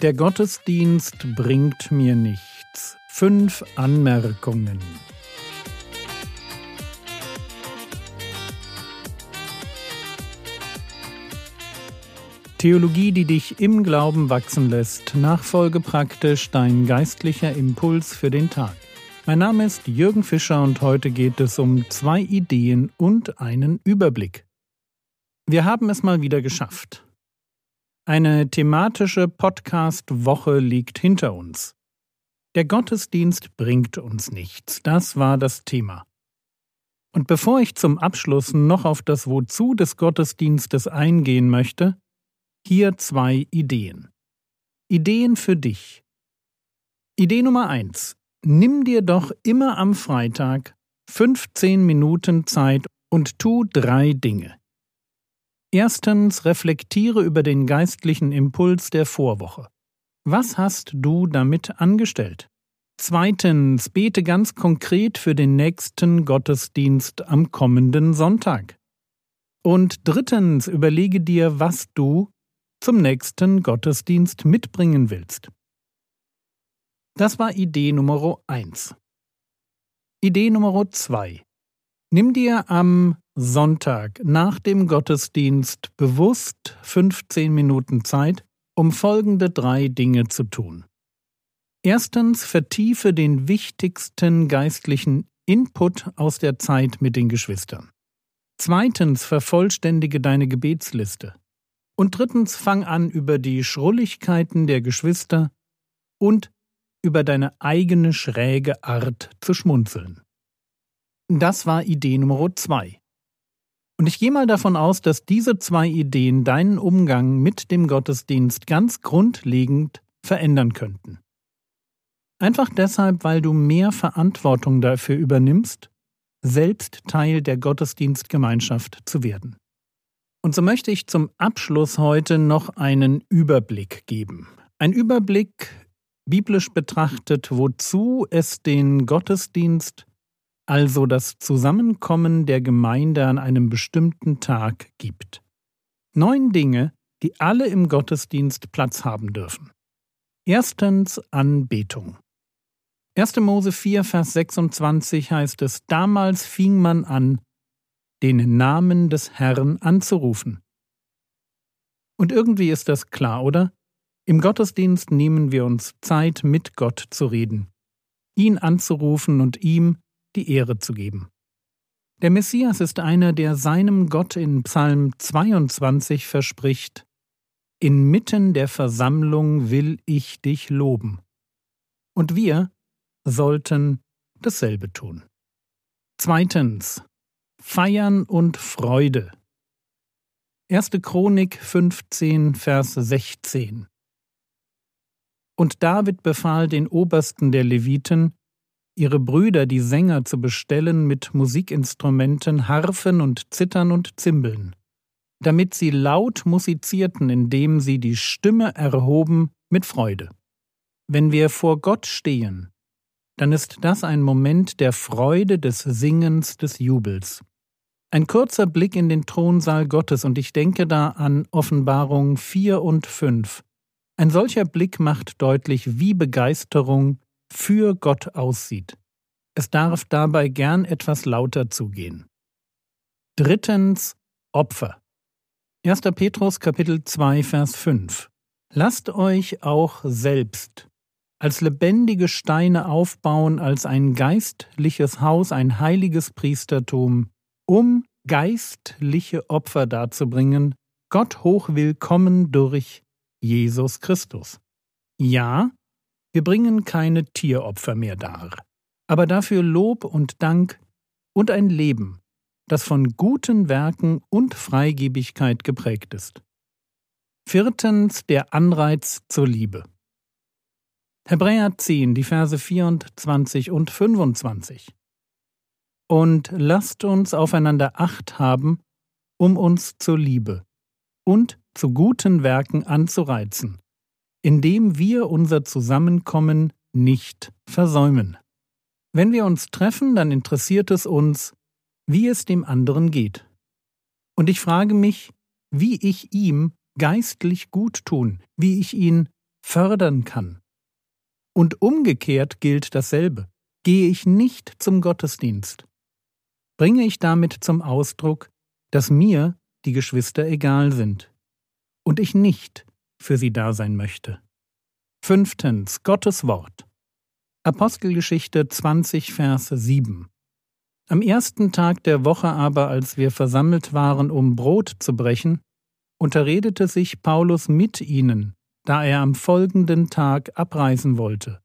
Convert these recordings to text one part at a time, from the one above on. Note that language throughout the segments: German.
Der Gottesdienst bringt mir nichts. Fünf Anmerkungen. Theologie, die dich im Glauben wachsen lässt. Nachfolge praktisch dein geistlicher Impuls für den Tag. Mein Name ist Jürgen Fischer und heute geht es um zwei Ideen und einen Überblick. Wir haben es mal wieder geschafft. Eine thematische Podcast-Woche liegt hinter uns. Der Gottesdienst bringt uns nichts, das war das Thema. Und bevor ich zum Abschluss noch auf das Wozu des Gottesdienstes eingehen möchte, hier zwei Ideen. Ideen für dich. Idee Nummer eins: Nimm dir doch immer am Freitag 15 Minuten Zeit und tu drei Dinge. Erstens reflektiere über den geistlichen Impuls der Vorwoche. Was hast du damit angestellt? Zweitens bete ganz konkret für den nächsten Gottesdienst am kommenden Sonntag. Und drittens überlege dir, was du zum nächsten Gottesdienst mitbringen willst. Das war Idee Nummer eins. Idee Nummer zwei. Nimm dir am Sonntag nach dem Gottesdienst bewusst 15 Minuten Zeit, um folgende drei Dinge zu tun. Erstens vertiefe den wichtigsten geistlichen Input aus der Zeit mit den Geschwistern. Zweitens vervollständige deine Gebetsliste. Und drittens fang an, über die Schrulligkeiten der Geschwister und über deine eigene schräge Art zu schmunzeln. Das war Idee Nummer zwei. Und ich gehe mal davon aus, dass diese zwei Ideen deinen Umgang mit dem Gottesdienst ganz grundlegend verändern könnten. Einfach deshalb, weil du mehr Verantwortung dafür übernimmst, selbst Teil der Gottesdienstgemeinschaft zu werden. Und so möchte ich zum Abschluss heute noch einen Überblick geben. Ein Überblick, biblisch betrachtet, wozu es den Gottesdienst also das Zusammenkommen der Gemeinde an einem bestimmten Tag gibt. Neun Dinge, die alle im Gottesdienst Platz haben dürfen. Erstens Anbetung. 1. Mose 4, Vers 26 heißt es, damals fing man an, den Namen des Herrn anzurufen. Und irgendwie ist das klar, oder? Im Gottesdienst nehmen wir uns Zeit, mit Gott zu reden, ihn anzurufen und ihm die Ehre zu geben. Der Messias ist einer, der seinem Gott in Psalm 22 verspricht, Inmitten der Versammlung will ich dich loben. Und wir sollten dasselbe tun. Zweitens. Feiern und Freude. 1. Chronik 15, Vers 16. Und David befahl den Obersten der Leviten, ihre Brüder, die Sänger, zu bestellen mit Musikinstrumenten, Harfen und Zittern und Zimbeln, damit sie laut musizierten, indem sie die Stimme erhoben mit Freude. Wenn wir vor Gott stehen, dann ist das ein Moment der Freude, des Singens, des Jubels. Ein kurzer Blick in den Thronsaal Gottes, und ich denke da an Offenbarung 4 und 5. Ein solcher Blick macht deutlich, wie Begeisterung für Gott aussieht. Es darf dabei gern etwas lauter zugehen. Drittens Opfer. 1. Petrus Kapitel 2 Vers 5. Lasst euch auch selbst als lebendige Steine aufbauen, als ein geistliches Haus, ein heiliges Priestertum, um geistliche Opfer darzubringen, Gott hoch willkommen durch Jesus Christus. Ja, wir bringen keine Tieropfer mehr dar, aber dafür Lob und Dank und ein Leben, das von guten Werken und Freigebigkeit geprägt ist. Viertens der Anreiz zur Liebe. Hebräer 10, die Verse 24 und 25. Und lasst uns aufeinander Acht haben, um uns zur Liebe und zu guten Werken anzureizen, indem wir unser Zusammenkommen nicht versäumen. Wenn wir uns treffen, dann interessiert es uns, wie es dem anderen geht. Und ich frage mich, wie ich ihm geistlich gut tun, wie ich ihn fördern kann. Und umgekehrt gilt dasselbe. Gehe ich nicht zum Gottesdienst, bringe ich damit zum Ausdruck, dass mir die Geschwister egal sind und ich nicht für sie da sein möchte. Fünftens Gottes Wort. Apostelgeschichte 20, Vers 7. Am ersten Tag der Woche aber, als wir versammelt waren, um Brot zu brechen, unterredete sich Paulus mit ihnen, da er am folgenden Tag abreisen wollte.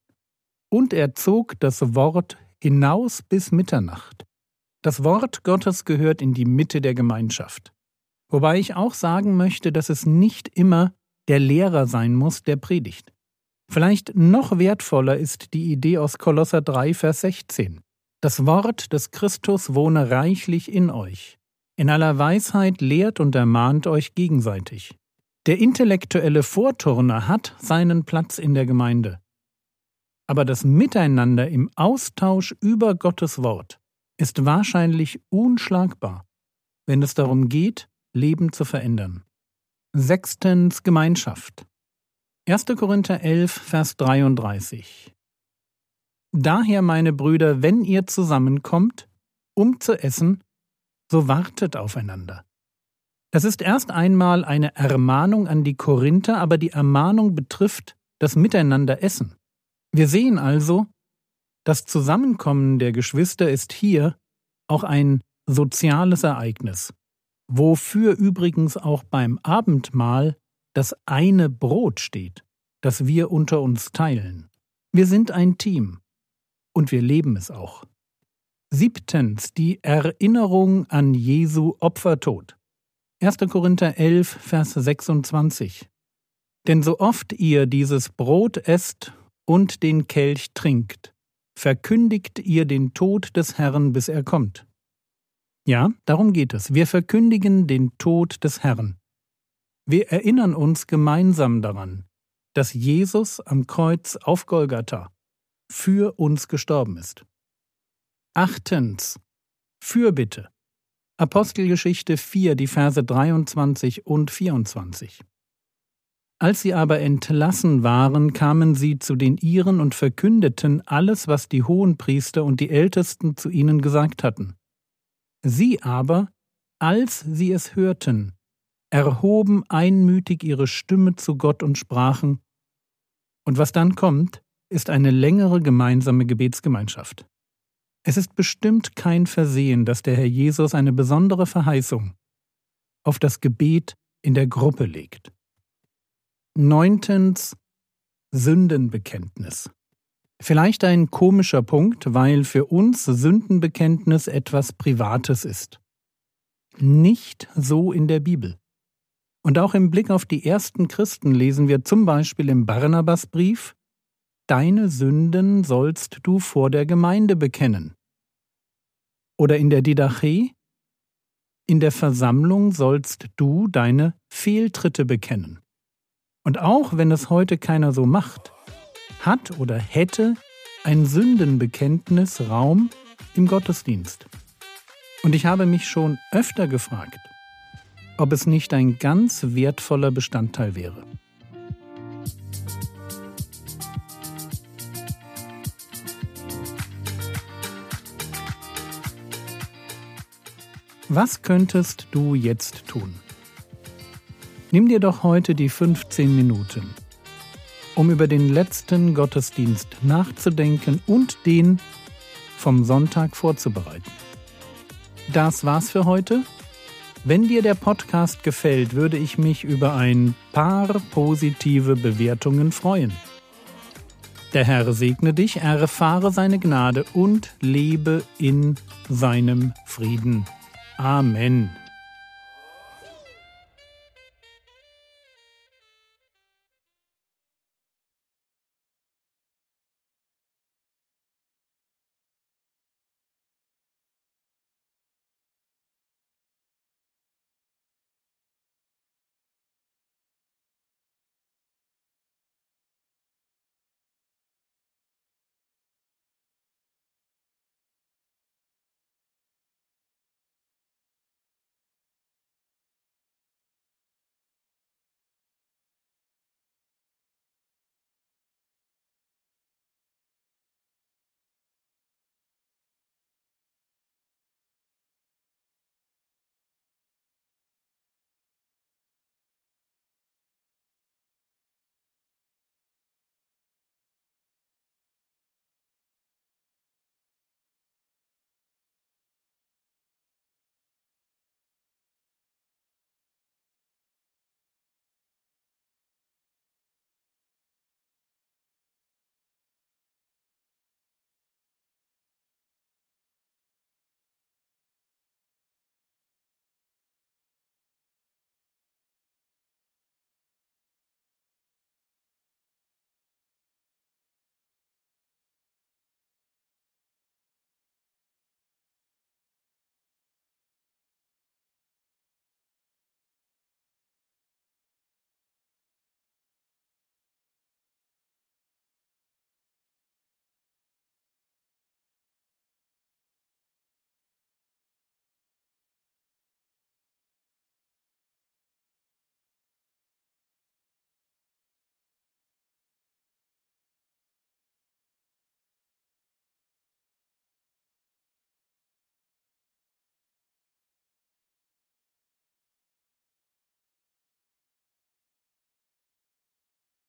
Und er zog das Wort hinaus bis Mitternacht. Das Wort Gottes gehört in die Mitte der Gemeinschaft. Wobei ich auch sagen möchte, dass es nicht immer der Lehrer sein muss, der predigt. Vielleicht noch wertvoller ist die Idee aus Kolosser 3, Vers 16. Das Wort des Christus wohne reichlich in euch. In aller Weisheit lehrt und ermahnt euch gegenseitig. Der intellektuelle Vorturner hat seinen Platz in der Gemeinde. Aber das Miteinander im Austausch über Gottes Wort ist wahrscheinlich unschlagbar, wenn es darum geht, Leben zu verändern. Sechstens Gemeinschaft. 1. Korinther 11, Vers 33. Daher, meine Brüder, wenn ihr zusammenkommt, um zu essen, so wartet aufeinander. Das ist erst einmal eine Ermahnung an die Korinther, aber die Ermahnung betrifft das Miteinanderessen. Wir sehen also, das Zusammenkommen der Geschwister ist hier auch ein soziales Ereignis, wofür übrigens auch beim Abendmahl das eine Brot steht, das wir unter uns teilen. Wir sind ein Team und wir leben es auch. Siebtens die Erinnerung an Jesu Opfertod. 1. Korinther 11, Vers 26. Denn so oft ihr dieses Brot esst und den Kelch trinkt, verkündigt ihr den Tod des Herrn, bis er kommt. Ja, darum geht es. Wir verkündigen den Tod des Herrn. Wir erinnern uns gemeinsam daran, dass Jesus am Kreuz auf Golgatha für uns gestorben ist. Achtens. Fürbitte. Apostelgeschichte 4, die Verse 23 und 24. Als sie aber entlassen waren, kamen sie zu den Iren und verkündeten alles, was die Hohenpriester und die Ältesten zu ihnen gesagt hatten. Sie aber, als sie es hörten, erhoben einmütig ihre Stimme zu Gott und sprachen, und was dann kommt, ist eine längere gemeinsame Gebetsgemeinschaft. Es ist bestimmt kein Versehen, dass der Herr Jesus eine besondere Verheißung auf das Gebet in der Gruppe legt. Neuntens Sündenbekenntnis. Vielleicht ein komischer Punkt, weil für uns Sündenbekenntnis etwas Privates ist. Nicht so in der Bibel. Und auch im Blick auf die ersten Christen lesen wir zum Beispiel im Barnabasbrief, Deine Sünden sollst du vor der Gemeinde bekennen. Oder in der Didache, in der Versammlung sollst du deine Fehltritte bekennen. Und auch wenn es heute keiner so macht, hat oder hätte ein Sündenbekenntnis Raum im Gottesdienst. Und ich habe mich schon öfter gefragt, ob es nicht ein ganz wertvoller Bestandteil wäre. Was könntest du jetzt tun? Nimm dir doch heute die 15 Minuten, um über den letzten Gottesdienst nachzudenken und den vom Sonntag vorzubereiten. Das war's für heute. Wenn dir der Podcast gefällt, würde ich mich über ein paar positive Bewertungen freuen. Der Herr segne dich, erfahre seine Gnade und lebe in seinem Frieden. Amen.